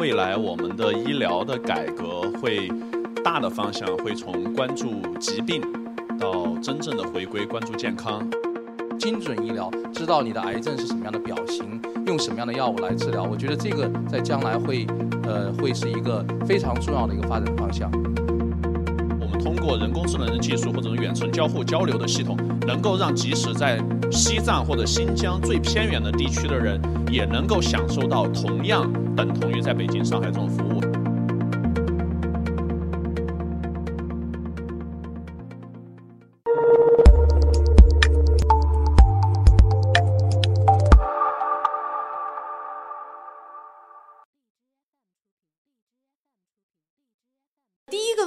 未来我们的医疗的改革会大的方向会从关注疾病到真正的回归关注健康。精准医疗，知道你的癌症是什么样的表型，用什么样的药物来治疗。我觉得这个在将来会，呃，会是一个非常重要的一个发展方向。我们通过人工智能的技术或者远程交互交流的系统，能够让即使在西藏或者新疆最偏远的地区的人，也能够享受到同样等同于在北京、上海这种服务。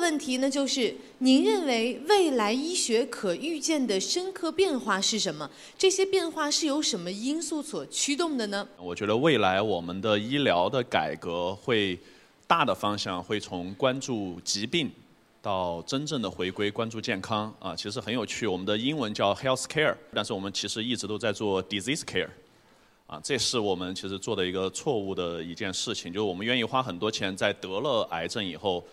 问题呢，就是您认为未来医学可预见的深刻变化是什么？这些变化是由什么因素所驱动的呢？我觉得未来我们的医疗的改革会大的方向会从关注疾病到真正的回归关注健康啊，其实很有趣。我们的英文叫 health care，但是我们其实一直都在做 disease care，啊，这是我们其实做的一个错误的一件事情，就是我们愿意花很多钱在得了癌症以后。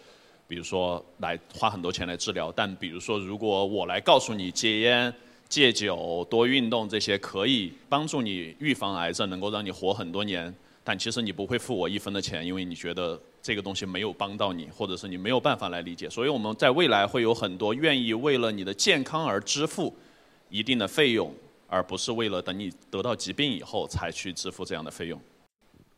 比如说来花很多钱来治疗，但比如说如果我来告诉你戒烟、戒酒、多运动这些可以帮助你预防癌症，能够让你活很多年，但其实你不会付我一分的钱，因为你觉得这个东西没有帮到你，或者是你没有办法来理解。所以我们在未来会有很多愿意为了你的健康而支付一定的费用，而不是为了等你得到疾病以后才去支付这样的费用。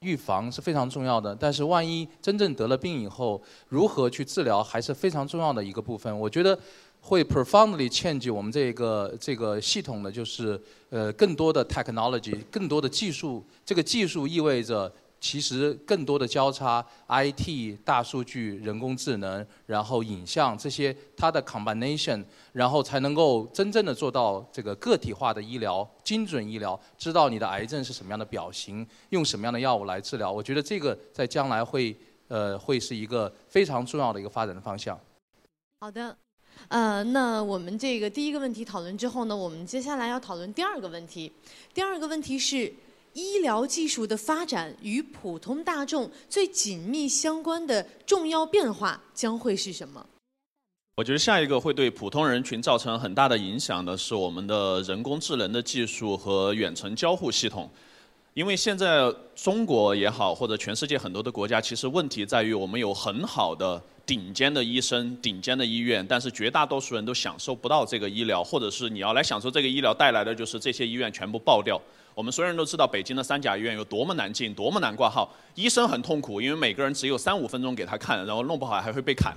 预防是非常重要的，但是万一真正得了病以后，如何去治疗还是非常重要的一个部分。我觉得会 profoundly change 我们这个这个系统的就是呃更多的 technology，更多的技术。这个技术意味着。其实更多的交叉，IT、大数据、人工智能，然后影像这些它的 combination，然后才能够真正的做到这个个体化的医疗、精准医疗，知道你的癌症是什么样的表型，用什么样的药物来治疗。我觉得这个在将来会呃会是一个非常重要的一个发展的方向。好的，呃，那我们这个第一个问题讨论之后呢，我们接下来要讨论第二个问题。第二个问题是。医疗技术的发展与普通大众最紧密相关的重要变化将会是什么？我觉得下一个会对普通人群造成很大的影响的是我们的人工智能的技术和远程交互系统。因为现在中国也好，或者全世界很多的国家，其实问题在于我们有很好的顶尖的医生、顶尖的医院，但是绝大多数人都享受不到这个医疗，或者是你要来享受这个医疗带来的就是这些医院全部爆掉。我们所有人都知道北京的三甲医院有多么难进，多么难挂号，医生很痛苦，因为每个人只有三五分钟给他看，然后弄不好还会被砍。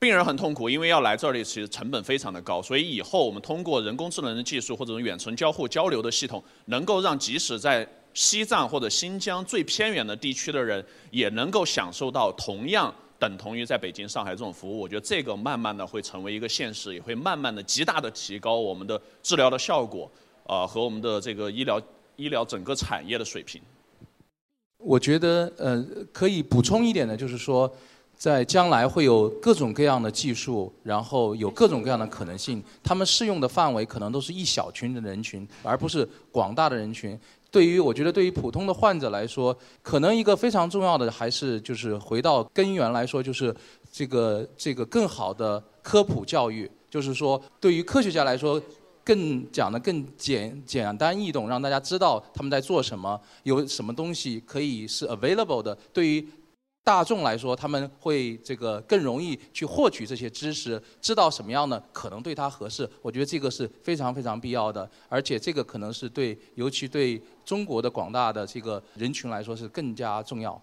病人很痛苦，因为要来这里其实成本非常的高，所以以后我们通过人工智能的技术或者远程交互交流的系统，能够让即使在西藏或者新疆最偏远的地区的人，也能够享受到同样等同于在北京、上海这种服务。我觉得这个慢慢的会成为一个现实，也会慢慢的极大的提高我们的治疗的效果。啊，和我们的这个医疗医疗整个产业的水平，我觉得呃可以补充一点的，就是说，在将来会有各种各样的技术，然后有各种各样的可能性，他们适用的范围可能都是一小群的人群，而不是广大的人群。对于我觉得对于普通的患者来说，可能一个非常重要的还是就是回到根源来说，就是这个这个更好的科普教育，就是说对于科学家来说。更讲的更简简单易懂，让大家知道他们在做什么，有什么东西可以是 available 的。对于大众来说，他们会这个更容易去获取这些知识，知道什么样的可能对他合适。我觉得这个是非常非常必要的，而且这个可能是对，尤其对中国的广大的这个人群来说是更加重要。